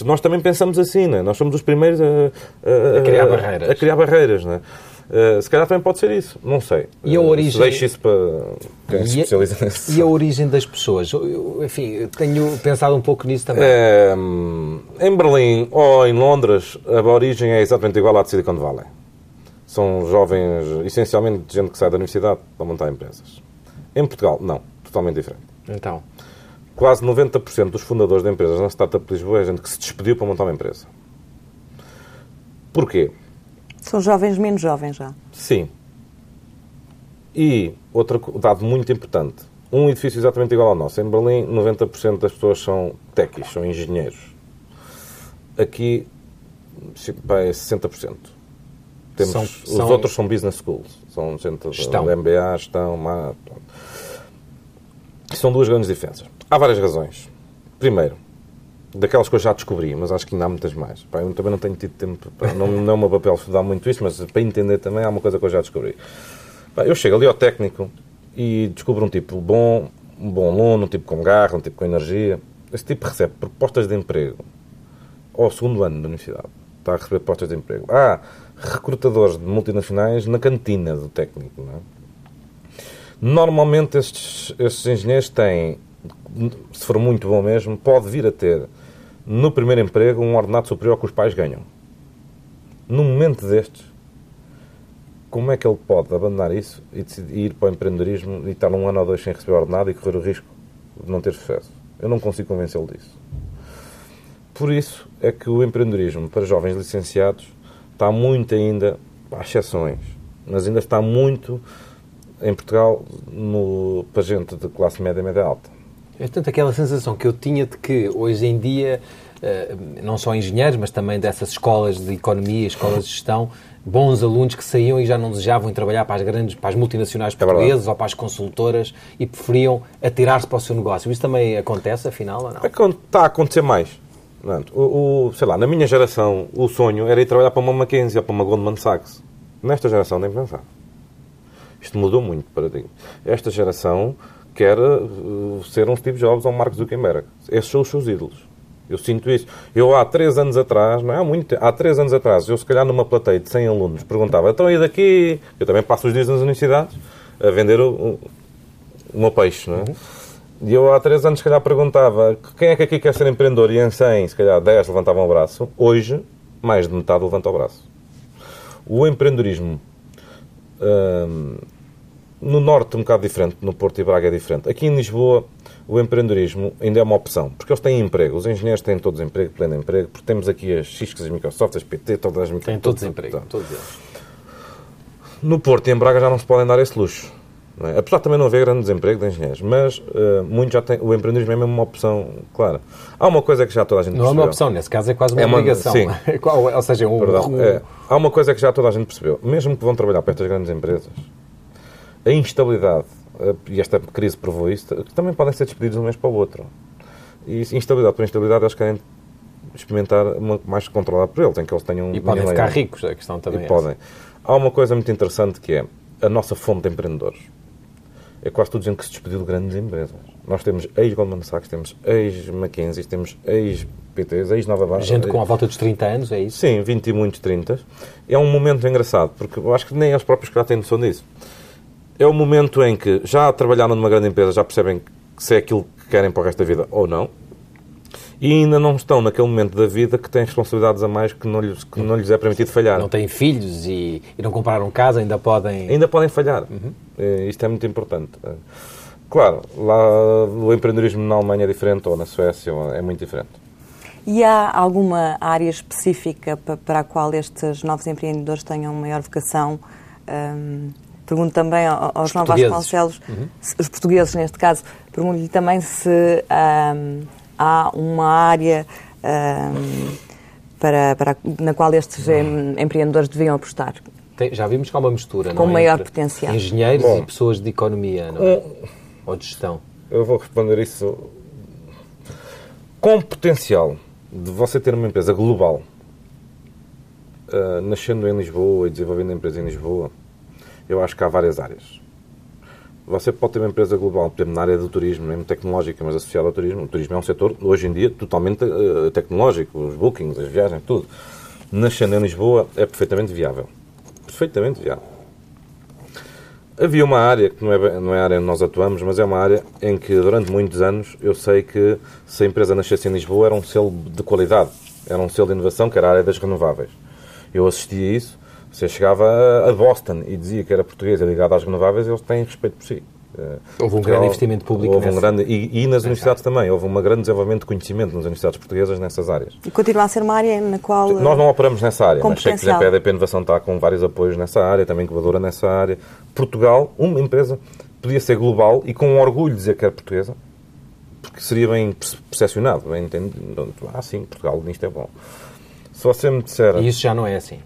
[SPEAKER 3] Nós também pensamos assim, não é? nós somos os primeiros a,
[SPEAKER 1] a, a criar barreiras.
[SPEAKER 3] A criar barreiras não é? Uh, se calhar também pode ser isso, não sei.
[SPEAKER 1] E a origem...
[SPEAKER 3] Deixe isso para quem se especializa nisso.
[SPEAKER 1] E a origem das pessoas? Eu, enfim, tenho pensado um pouco nisso também.
[SPEAKER 3] É, em Berlim ou em Londres, a origem é exatamente igual à de Silicon Valley. São jovens, essencialmente, gente que sai da universidade para montar empresas. Em Portugal, não. Totalmente diferente.
[SPEAKER 1] Então?
[SPEAKER 3] Quase 90% dos fundadores de empresas na Startup de Lisboa é gente que se despediu para montar uma empresa. Porquê?
[SPEAKER 2] São jovens menos jovens já.
[SPEAKER 3] Sim. E outro dado muito importante. Um edifício exatamente igual ao nosso. Em Berlim, 90% das pessoas são techies, são engenheiros. Aqui, é 60%. Temos, são, os são... outros são business schools. São gente
[SPEAKER 1] estão.
[SPEAKER 3] de MBA, estão, má, São duas grandes diferenças. Há várias razões. Primeiro, daquelas que eu já descobri, mas acho que ainda há muitas mais. Pá, eu também não tenho tido tempo, para, não, não é o meu papel estudar muito isso, mas para entender também há uma coisa que eu já descobri. Pá, eu chego ali ao técnico e descubro um tipo bom, um bom aluno, um tipo com garra, um tipo com energia. Esse tipo recebe propostas de emprego ao segundo ano da universidade. Está a receber propostas de emprego. Ah, recrutadores de multinacionais na cantina do técnico. É? Normalmente estes, estes engenheiros têm, se for muito bom mesmo, pode vir a ter no primeiro emprego um ordenado superior que os pais ganham. Num momento destes, como é que ele pode abandonar isso e, decidir, ir para o empreendedorismo e estar um ano ou dois sem receber ordenado e correr o risco de não ter sucesso? Eu não consigo convencê-lo disso. Por isso é que o empreendedorismo para jovens licenciados está muito ainda, há exceções, mas ainda está muito em Portugal no, para gente de classe média e média alta.
[SPEAKER 1] É tanto aquela sensação que eu tinha de que hoje em dia, eh, não só engenheiros, mas também dessas escolas de economia, escolas de gestão, bons alunos que saíam e já não desejavam trabalhar para as grandes, para as multinacionais
[SPEAKER 3] É
[SPEAKER 1] portuguesas ou para as consultoras e preferiam atirar-se para o seu negócio. Isso também acontece, afinal, ou não?
[SPEAKER 3] É que está a acontecer mais. O, o- sei lá, na minha geração, o sonho era ir trabalhar para uma Mackenzie ou para uma Goldman Sachs. Nesta geração, nem pensar. Isto mudou muito para paradigma. Esta geração quer uh, ser um Steve Jobs ou um Mark Zuckerberg. Esses são os seus ídolos. Eu sinto isso. Eu há três anos atrás, não é há muito tempo, há três anos atrás, eu se calhar numa plateia de 100 alunos perguntava, então e daqui? Eu também passo os dias nas universidades a vender o, o, o meu peixe, não é? E eu há três anos, se calhar, perguntava quem é que aqui quer ser empreendedor? E em 100, se calhar 10 levantavam o braço. Hoje, mais de metade levanta o braço. O empreendedorismo hum, no Norte um bocado diferente, no Porto e Braga é diferente. Aqui em Lisboa o empreendedorismo ainda é uma opção, porque eles têm emprego. Os engenheiros têm todos emprego, pleno emprego, porque temos aqui as Ciscas, as Microsoft, as PT, todas as
[SPEAKER 1] Têm todos emprego, todos eles.
[SPEAKER 3] no Porto e em Braga já não se podem dar esse luxo. É? Apesar de também não haver grande desemprego de engenheiros, mas uh, muitos já têm, o empreendedorismo é mesmo uma opção clara. Há uma coisa que já toda a gente
[SPEAKER 1] Não é uma
[SPEAKER 3] percebeu.
[SPEAKER 1] opção, nesse caso é quase uma
[SPEAKER 3] É uma-
[SPEAKER 1] obrigação.
[SPEAKER 3] sim.
[SPEAKER 1] ou seja, um,
[SPEAKER 3] Perdão,
[SPEAKER 1] um-
[SPEAKER 3] é. há uma coisa que já toda a gente percebeu. Mesmo que vão trabalhar para estas grandes empresas, a instabilidade, e esta crise provou isso, também podem ser despedidos de um mês para o outro. E instabilidade por instabilidade, eles querem experimentar uma, mais controlado por eles, em que eles tenham
[SPEAKER 1] e podem ficar ricos, a questão também
[SPEAKER 3] E
[SPEAKER 1] é
[SPEAKER 3] podem. Há uma coisa muito interessante que é a nossa fonte de empreendedores. É quase tudo gente que se despediu de grandes empresas. Nós temos ex-Goldman Sachs, temos ex-Mackenzie, temos ex-PTs, ex-Nova Barra.
[SPEAKER 1] Gente com a volta dos 30 anos, é isso?
[SPEAKER 3] Sim, 20 e muitos 30. É um momento engraçado, porque eu acho que nem eles próprios que já têm noção disso. É o momento em que já trabalharam numa grande empresa, já percebem que se é aquilo que querem para o resto da vida ou não, e ainda não estão naquele momento da vida que têm responsabilidades a mais que não lhes, que não lhes é permitido falhar.
[SPEAKER 1] Não têm filhos e, e não compraram casa, ainda podem...
[SPEAKER 3] Ainda podem falhar. Eh, Isto é muito importante. Eh, Claro, lá o empreendedorismo na Alemanha é diferente, ou na Suécia, ou- é muito diferente.
[SPEAKER 2] E há alguma área específica pa- para a qual estes novos empreendedores tenham maior vocação? Hum, pergunto também ao- aos
[SPEAKER 1] Os
[SPEAKER 2] novos
[SPEAKER 1] portugueses.
[SPEAKER 2] Vasconcelos, se- os portugueses neste caso, pergunto-lhe também se hum, há uma área hum, para, para, na qual estes em- empreendedores deviam apostar.
[SPEAKER 1] Tem- já vimos que há uma mistura,
[SPEAKER 2] Com
[SPEAKER 1] não é?
[SPEAKER 2] maior
[SPEAKER 1] Entre
[SPEAKER 2] potencial.
[SPEAKER 1] Engenheiros
[SPEAKER 3] Bom.
[SPEAKER 1] e pessoas de economia, não é? Ou de gestão.
[SPEAKER 3] Eu vou responder isso com o potencial de você ter uma empresa global, ah, nascendo em Lisboa e desenvolvendo a empresa em Lisboa, eu acho que há várias áreas. Você pode ter uma empresa global, por exemplo, na área do turismo, mesmo tecnológica, mas associada ao turismo. O turismo é um setor, hoje em dia, totalmente ah, tecnológico. Os bookings, as viagens, tudo. Nascendo em Lisboa é perfeitamente viável. Perfeitamente viável. Havia uma área, que não é, não é a área onde nós atuamos, mas é uma área em que durante muitos anos eu sei que se a empresa nascesse em Lisboa era um selo de qualidade, era um selo de inovação, que era a área das renováveis. Eu assistia a isso, você chegava a- Boston e dizia que era português e ligado às renováveis, eles têm respeito por si. Eh,
[SPEAKER 1] Houve um
[SPEAKER 3] Portugal-
[SPEAKER 1] grande investimento público
[SPEAKER 3] houve um
[SPEAKER 1] nessa-
[SPEAKER 3] grande e, e nas universidades também, houve um grande desenvolvimento de conhecimento nas universidades portuguesas nessas áreas.
[SPEAKER 2] E continua a ser uma área na qual...
[SPEAKER 3] Nós não operamos nessa área, mas sei que, por exemplo, a EDP Inovação está com vários apoios nessa área, também incubadora nessa área. Portugal, uma empresa, podia ser global e com orgulho dizer que era portuguesa, porque seria bem perce- percepcionado, bem entendido. Ah, sim, Portugal, nisto é bom. Se você me disser...
[SPEAKER 1] E isso já não é assim.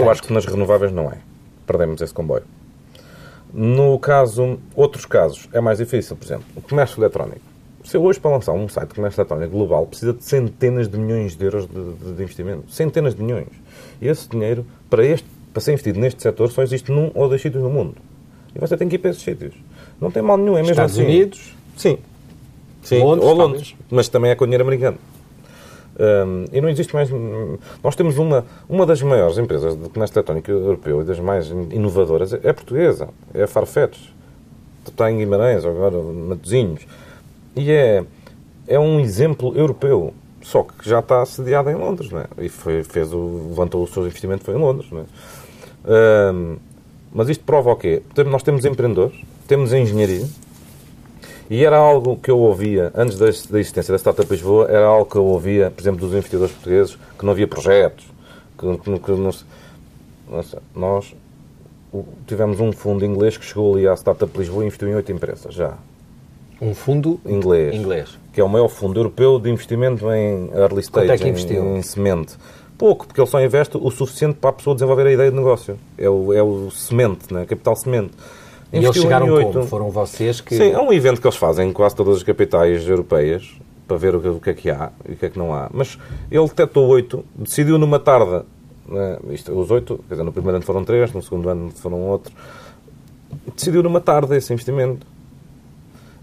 [SPEAKER 3] Eu acho que nas renováveis não é. Perdemos esse comboio. No caso, outros casos, é mais difícil. Por exemplo, o comércio eletrónico. Se eu hoje para lançar um site de comércio eletrónico global precisa de centenas de milhões de euros de, de- de investimento. Centenas de milhões. E esse dinheiro, para, este, para ser investido neste setor, só existe num ou dois sítios no mundo. E você tem que ir para esses sítios. Não tem mal nenhum, é mesmo
[SPEAKER 1] Estados
[SPEAKER 3] assim.
[SPEAKER 1] Unidos,
[SPEAKER 3] Sim. Sim,
[SPEAKER 1] Londres,
[SPEAKER 3] ou Londres.
[SPEAKER 1] talvez.
[SPEAKER 3] Mas também é com dinheiro americano. Hum, e não existe mais. Nós temos uma, uma das maiores empresas de comércio eletrónico europeu e das mais inovadoras é portuguesa, é a Farfetch. está em Guimarães, agora Matosinhos. E é, é um exemplo europeu, só que já está sediado em Londres, não é? E foi, fez o, levantou o seu investimento foi em Londres, não é? Um, mas isto prova o quê? Nós temos empreendedores, temos engenharia, e era algo que eu ouvia, antes da, existência da Startup Lisboa, era algo que eu ouvia, por exemplo, dos investidores portugueses, que não havia projetos, que, que, que não, nós tivemos um fundo inglês que chegou ali à Startup Lisboa e investiu em oito empresas, já.
[SPEAKER 1] Um fundo
[SPEAKER 3] inglês,
[SPEAKER 1] inglês,
[SPEAKER 3] que é o maior fundo europeu de investimento em early stage,
[SPEAKER 1] Quanto é que investiu?
[SPEAKER 3] Em, em semente. Pouco, porque ele só investe o suficiente para a pessoa desenvolver a ideia de negócio. É o, é o semente, né? capital semente.
[SPEAKER 1] E eles chegaram como? Foram vocês que...
[SPEAKER 3] Sim, é um evento que eles fazem em quase todas as capitais europeias para ver o que, é que há e o que é que não há. Mas ele detectou oito, decidiu numa tarde, né, isto, os oito, quer dizer, no primeiro ano foram três, no segundo ano foram outro, decidiu numa tarde esse investimento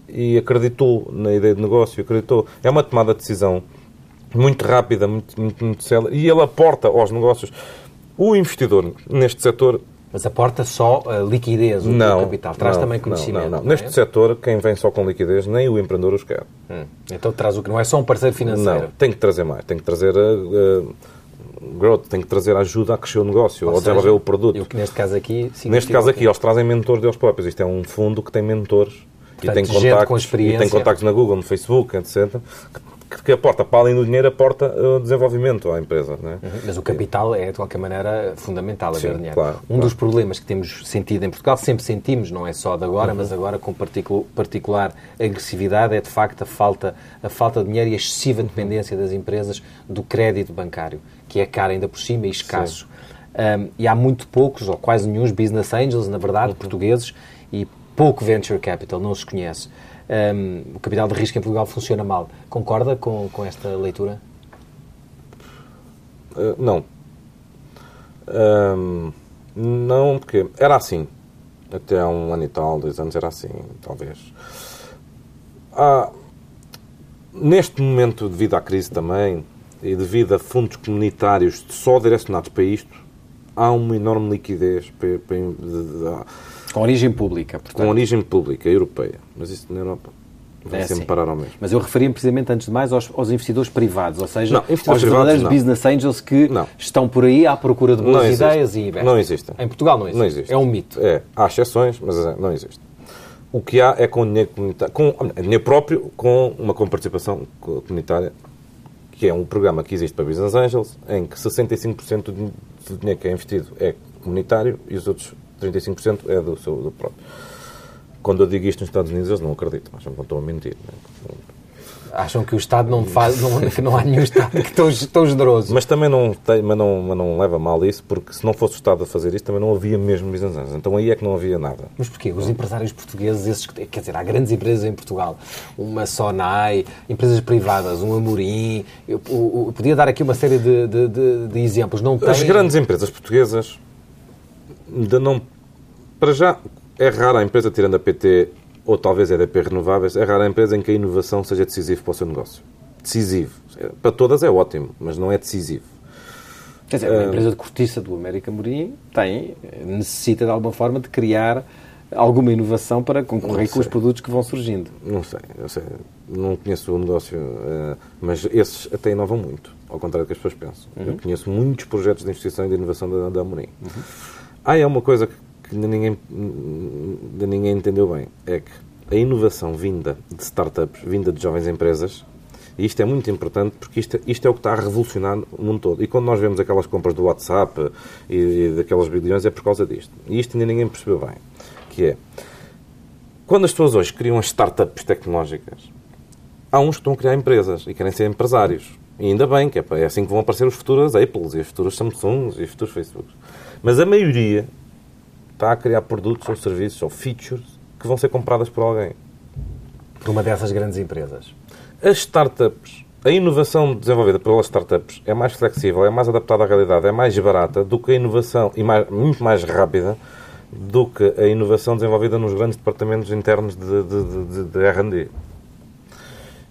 [SPEAKER 3] e acreditou na ideia de negócio, acreditou. É uma tomada de decisão muito rápida, muito, muito, muito célere, e ele aporta aos negócios. O investidor neste setor
[SPEAKER 1] mas aporta só a liquidez, o
[SPEAKER 3] não,
[SPEAKER 1] capital. Traz
[SPEAKER 3] não,
[SPEAKER 1] também conhecimento.
[SPEAKER 3] Não, não,
[SPEAKER 1] não.
[SPEAKER 3] Neste
[SPEAKER 1] é?
[SPEAKER 3] setor, quem vem só com liquidez, nem o empreendedor os quer.
[SPEAKER 1] Hum. Então traz o que não é só um parceiro financeiro.
[SPEAKER 3] Não, tem que trazer mais. Tem que trazer a growth, tem que trazer ajuda a crescer o negócio, ou, ou desenvolver o produto.
[SPEAKER 1] Eu, neste caso aqui...
[SPEAKER 3] Neste caso aqui, eles trazem mentores deles próprios. Isto é um fundo que tem mentores Portanto, e, tem contactos,
[SPEAKER 1] com
[SPEAKER 3] e tem contactos na Google, no Facebook, etc que aporta, para além do dinheiro, aporta uh, desenvolvimento à empresa. Não é?
[SPEAKER 1] Uhum. Mas o capital é, de qualquer maneira, fundamental, haver dinheiro.
[SPEAKER 3] Claro,
[SPEAKER 1] um
[SPEAKER 3] claro.
[SPEAKER 1] dos problemas que temos sentido em Portugal, sempre sentimos, não é só de agora, uhum. mas agora com particular agressividade, é de facto a falta, a falta de dinheiro e a excessiva dependência das empresas do crédito bancário, que é caro ainda por cima e escasso. Um, e há muito poucos, ou quase nenhum, business angels, na verdade, uhum. portugueses, e pouco venture capital, não se conhece um, o capital de risco em Portugal funciona mal. Concorda com, com esta leitura?
[SPEAKER 3] Uh, não. Um, não, porque era assim. Até há um ano e tal, dois anos, era assim, talvez. Há, neste momento, devido à crise também, e devido a fundos comunitários só direcionados para isto, há uma enorme liquidez para, para,
[SPEAKER 1] com origem pública, portanto.
[SPEAKER 3] Com origem pública, europeia. Mas isso na Europa vai é sempre assim. parar ao mesmo.
[SPEAKER 1] Mas eu referia-me precisamente, antes de mais, aos, aos investidores privados, ou seja,
[SPEAKER 3] não,
[SPEAKER 1] aos verdadeiros business angels que
[SPEAKER 3] não.
[SPEAKER 1] estão por aí à procura de boas ideias e investem.
[SPEAKER 3] Não existem.
[SPEAKER 1] Em Portugal não existe.
[SPEAKER 3] não existe.
[SPEAKER 1] É um mito.
[SPEAKER 3] É, há exceções, mas é, não existe. O que há é com dinheiro comunitário, com dinheiro próprio, com uma comparticipação comunitária, que é um programa que existe para Business Angels, em que 65% do dinheiro que é investido é comunitário e os outros 35% é do seu do próprio. Quando eu digo isto nos Estados Unidos, eles não acreditam, acham que estou a mentir. Né?
[SPEAKER 1] Acham que o Estado não faz, não, que não há nenhum Estado que tão, tão generoso.
[SPEAKER 3] Mas também não, tem, mas não, mas não leva mal isso, porque se não fosse o Estado a fazer isso, também não havia mesmo business Então aí é que não havia nada.
[SPEAKER 1] Mas porquê? Os empresários portugueses, esses, quer dizer, há grandes empresas em Portugal, uma Sonai, empresas privadas, um Amorim, eu, eu, eu podia dar aqui uma série de, de, de, de exemplos. Não
[SPEAKER 3] As grandes empresas portuguesas ainda não. Para já, é rara a empresa, tirando a PT ou talvez a EDP Renováveis, é rara a empresa em que a inovação seja decisiva para o seu negócio. Decisivo. Para todas é ótimo, mas não é decisivo.
[SPEAKER 1] Quer dizer, a empresa de cortiça do América Morim tem, necessita de alguma forma de criar alguma inovação para concorrer com os produtos que vão surgindo.
[SPEAKER 3] Não sei, não sei. Não conheço o negócio, eh, mas esses até inovam muito, ao contrário do que as pessoas pensam. Uhum. Eu conheço muitos projetos de investigação e de inovação da, da Amorim. Uhum. Ah, é uma coisa que ainda ninguém, ninguém entendeu bem. É que a inovação vinda de startups, vinda de jovens empresas, e isto é muito importante porque isto, isto é o que está a revolucionar o mundo todo. E quando nós vemos aquelas compras do WhatsApp e, e daquelas bilhões é por causa disto. E isto ainda ninguém percebeu bem. Que é, quando as pessoas hoje criam as startups tecnológicas, há uns que estão a criar empresas e querem ser empresários. E ainda bem, que é, é assim que vão aparecer os futuros Apples e os futuros Samsungs e os futuros Facebooks. Mas a maioria está a criar produtos ou serviços ou features que vão ser compradas por alguém.
[SPEAKER 1] Por uma dessas grandes empresas.
[SPEAKER 3] As startups, a inovação desenvolvida pelas startups é mais flexível, é mais adaptada à realidade, é mais barata do que a inovação, e mais, muito mais rápida do que a inovação desenvolvida nos grandes departamentos internos de, de, de, de R&D.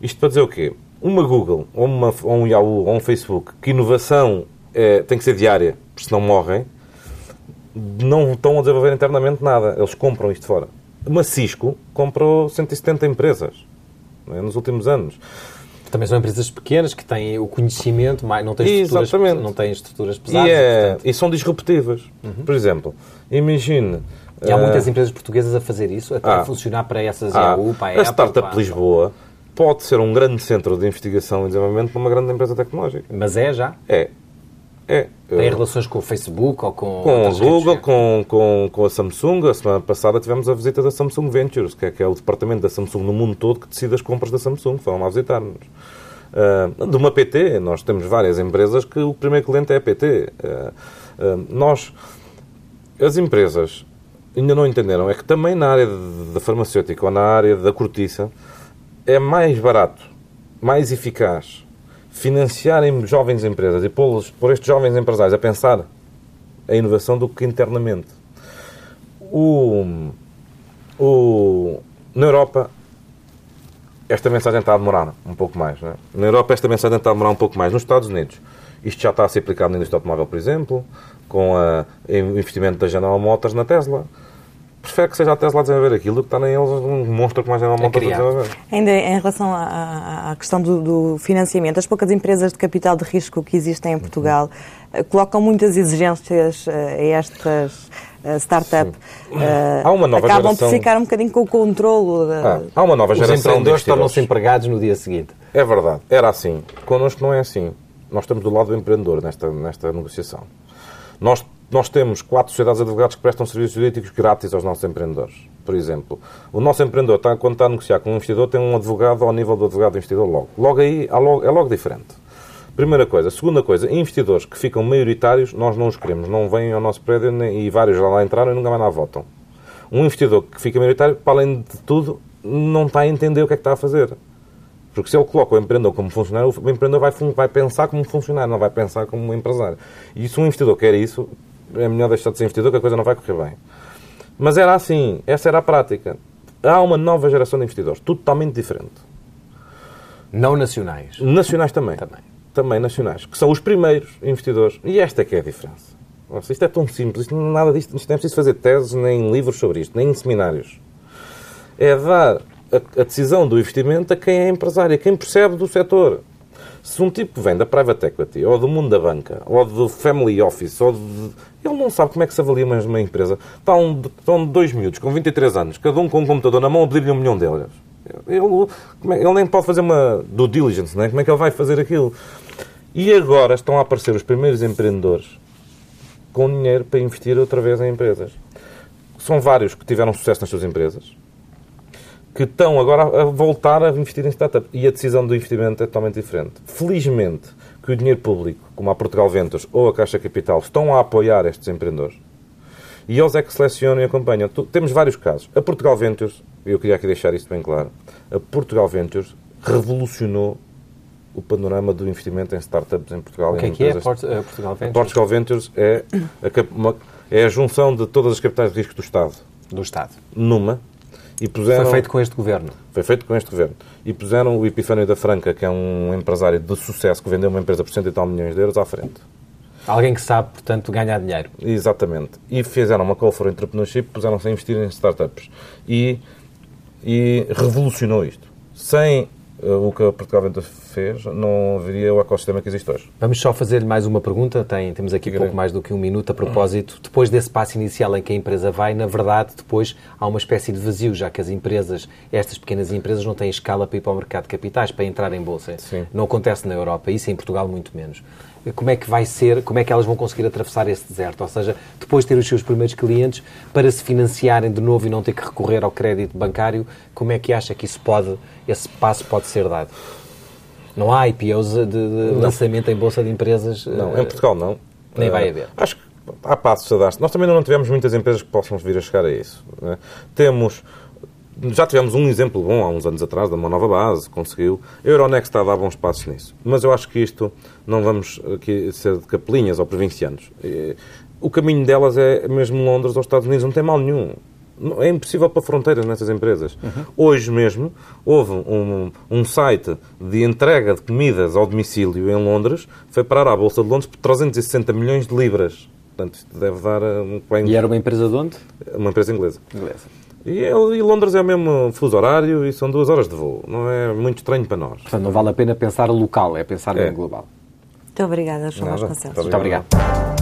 [SPEAKER 3] Isto para dizer o quê? Uma Google, ou, uma, ou um Yahoo, ou um Facebook, que inovação é, tem que ser diária, porque senão morrem, não estão a desenvolver internamente nada. Eles compram isto fora. uma Cisco comprou 170 empresas é, nos últimos anos.
[SPEAKER 1] Também são empresas pequenas que têm o conhecimento, mas não têm estruturas,
[SPEAKER 3] Exatamente.
[SPEAKER 1] não têm estruturas pesadas.
[SPEAKER 3] E, é-
[SPEAKER 1] portanto-
[SPEAKER 3] e são disruptivas. Por exemplo, imagine.
[SPEAKER 1] E há
[SPEAKER 3] eh,
[SPEAKER 1] muitas empresas portuguesas a fazer isso, até
[SPEAKER 3] ah,
[SPEAKER 1] a funcionar para essas
[SPEAKER 3] ah,
[SPEAKER 1] EU, para a
[SPEAKER 3] a
[SPEAKER 1] Apple.
[SPEAKER 3] Startup
[SPEAKER 1] para-
[SPEAKER 3] Lisboa pode ser um grande centro de investigação e desenvolvimento para uma grande empresa tecnológica.
[SPEAKER 1] Mas é já.
[SPEAKER 3] É. É.
[SPEAKER 1] Tem
[SPEAKER 3] Eh,
[SPEAKER 1] relações com o Facebook ou com.
[SPEAKER 3] com
[SPEAKER 1] redes
[SPEAKER 3] Google, com, com, com a Samsung. A semana passada tivemos a visita da Samsung Ventures, que é, que é o departamento da Samsung no mundo todo que decide as compras da Samsung. Foram lá visitar-nos. Ah, de uma PT, nós temos várias empresas que o primeiro cliente é a PT. Ah, ah, nós, as empresas ainda não entenderam, é que também na área da farmacêutica ou na área da cortiça é mais barato, mais eficaz financiar em jovens empresas e pô-los, pôr estes jovens empresários a pensar a inovação do que internamente. O, o, na Europa, esta mensagem está a demorar um pouco mais. Não é? Na Europa, esta mensagem está a demorar um pouco mais. Nos Estados Unidos, isto já está a ser aplicado na indústria automóvel, por exemplo, com o investimento da General Motors na Tesla. Prefere que seja a Tesla a desenvolver aquilo que está neles um monstro como a General Motors a
[SPEAKER 1] criar.
[SPEAKER 3] desenvolver.
[SPEAKER 2] Ainda em relação à- à, questão do, do financiamento, as poucas empresas de capital de risco que existem em Portugal eh, colocam muitas exigências eh, a estas eh, startups. Eh,
[SPEAKER 3] Há uma nova
[SPEAKER 2] acabam
[SPEAKER 3] geração-
[SPEAKER 2] por ficar um bocadinho com o controle. da-
[SPEAKER 3] Ah, há uma nova
[SPEAKER 1] Os
[SPEAKER 3] geração de
[SPEAKER 1] empreendedores
[SPEAKER 3] investidores.
[SPEAKER 1] tornam-se empregados no dia seguinte.
[SPEAKER 3] É verdade, era assim. Connosco não é assim. Nós estamos do lado do empreendedor nesta, nesta negociação. Nós, nós temos quatro sociedades de advogados que prestam serviços jurídicos grátis aos nossos empreendedores. Por exemplo, o nosso empreendedor, quando está a negociar com um investidor, tem um advogado ao nível do advogado do investidor logo. Logo aí é logo diferente. Primeira coisa. Segunda coisa, investidores que ficam maioritários, nós não os queremos. Não vêm ao nosso prédio nem- e vários já lá entraram e nunca mais lá votam. Um investidor que fica maioritário, para além de tudo, não está a entender o que é que está a fazer. Porque se ele coloca o empreendedor como funcionário, o empreendedor vai, vai pensar como funcionário, não vai pensar como um empresário. E se um investidor quer isso, é melhor deixar de ser investidor que a coisa não vai correr bem. Mas era assim, essa era a prática. Há uma nova geração de investidores, totalmente diferente.
[SPEAKER 1] Não nacionais.
[SPEAKER 3] Nacionais também.
[SPEAKER 1] Também.
[SPEAKER 3] Também nacionais, que são os primeiros investidores. E esta é que é a diferença. Nossa, isto é tão simples, isto, não- nada disto, isto não é preciso fazer teses, nem livros sobre isto, nem em seminários. É dar a, a decisão do investimento a quem é empresário, a quem percebe do setor. Se um tipo vem da private equity, ou do mundo da banca, ou do family office, ou de... ele não sabe como é que se avalia uma, uma empresa. Estão, estão dois miúdos com 23 anos, cada um com um computador na mão, a pedir-lhe um milhão de euros. Ele, é- ele nem pode fazer uma due diligence, não é? como é que ele vai fazer aquilo? E agora estão a aparecer os primeiros empreendedores com dinheiro para investir outra vez em empresas. São vários que tiveram sucesso nas suas empresas, que estão agora a voltar a investir em startup. E a decisão do investimento é totalmente diferente. Felizmente que o dinheiro público, como a Portugal Ventures ou a Caixa Capital, estão a apoiar estes empreendedores. E eles é que selecionam e acompanham. Temos vários casos. A Portugal Ventures, eu queria aqui deixar isto bem claro, a Portugal Ventures revolucionou o panorama do investimento em startups em Portugal.
[SPEAKER 1] O que é que é Port- eh, Portugal
[SPEAKER 3] a
[SPEAKER 1] Ventures?
[SPEAKER 3] Portugal Ventures é a, é a junção de todas as capitais de risco do Estado
[SPEAKER 1] Do Estado.
[SPEAKER 3] numa e puseram...
[SPEAKER 1] Foi feito com este governo.
[SPEAKER 3] Foi feito com este governo. E puseram o Epifânio da Franca, que é um empresário de sucesso que vendeu uma empresa por cento e tal milhões de euros, à frente.
[SPEAKER 1] Alguém que sabe, portanto, ganhar dinheiro.
[SPEAKER 3] Exatamente. E fizeram uma call for entrepreneurship, puseram-se a investir em startups. E, e revolucionou isto. Sem eh, o que a Portugal Ventures fez, não haveria o ecossistema que existe hoje.
[SPEAKER 1] Vamos só fazer-lhe mais uma pergunta. Tem, temos aqui pouco mais do que um minuto a propósito. Depois desse passo inicial em que a empresa vai, na verdade, depois há uma espécie de vazio, já que as empresas, estas pequenas empresas, não têm escala para ir para o mercado de capitais, para entrar em bolsa.
[SPEAKER 3] Sim.
[SPEAKER 1] Não acontece na Europa, isso em Portugal muito menos. Como é que vai ser, como é que elas vão conseguir atravessar esse deserto? Ou seja, depois de ter os seus primeiros clientes, para se financiarem de novo e não ter que recorrer ao crédito bancário, como é que acha que isso pode, esse passo pode ser dado? Não há IPOs de, de lançamento em bolsa de empresas?
[SPEAKER 3] Não,
[SPEAKER 1] eh,
[SPEAKER 3] em Portugal não.
[SPEAKER 1] nem vai
[SPEAKER 3] Eh,
[SPEAKER 1] haver.
[SPEAKER 3] Acho que há passos a dar-se. Nós também não tivemos muitas empresas que possam vir a chegar a isso. né? Temos. Já tivemos um exemplo bom há uns anos atrás, da uma nova base, conseguiu. A Euronext está a dar bons passos nisso. Mas eu acho que isto não vamos aqui ser de capelinhas ou provincianos. Eh, O caminho delas é mesmo Londres ou Estados Unidos, não tem mal nenhum. É impossível para fronteiras nessas empresas. Hoje mesmo houve um, um site de entrega de comidas ao domicílio em Londres, foi parar à Bolsa de Londres por 360 milhões de libras. Portanto, isto deve dar um
[SPEAKER 1] E era uma empresa de onde?
[SPEAKER 3] uma empresa inglesa.
[SPEAKER 1] Inglesa.
[SPEAKER 3] E, e Londres é o mesmo fuso horário e são duas horas de voo. Não é muito estranho para nós.
[SPEAKER 1] Portanto, não vale a pena pensar local, é pensar
[SPEAKER 3] É.
[SPEAKER 1] global.
[SPEAKER 2] Muito obrigada, João. Vasconcelos.
[SPEAKER 3] Muito
[SPEAKER 1] Muito obrigado.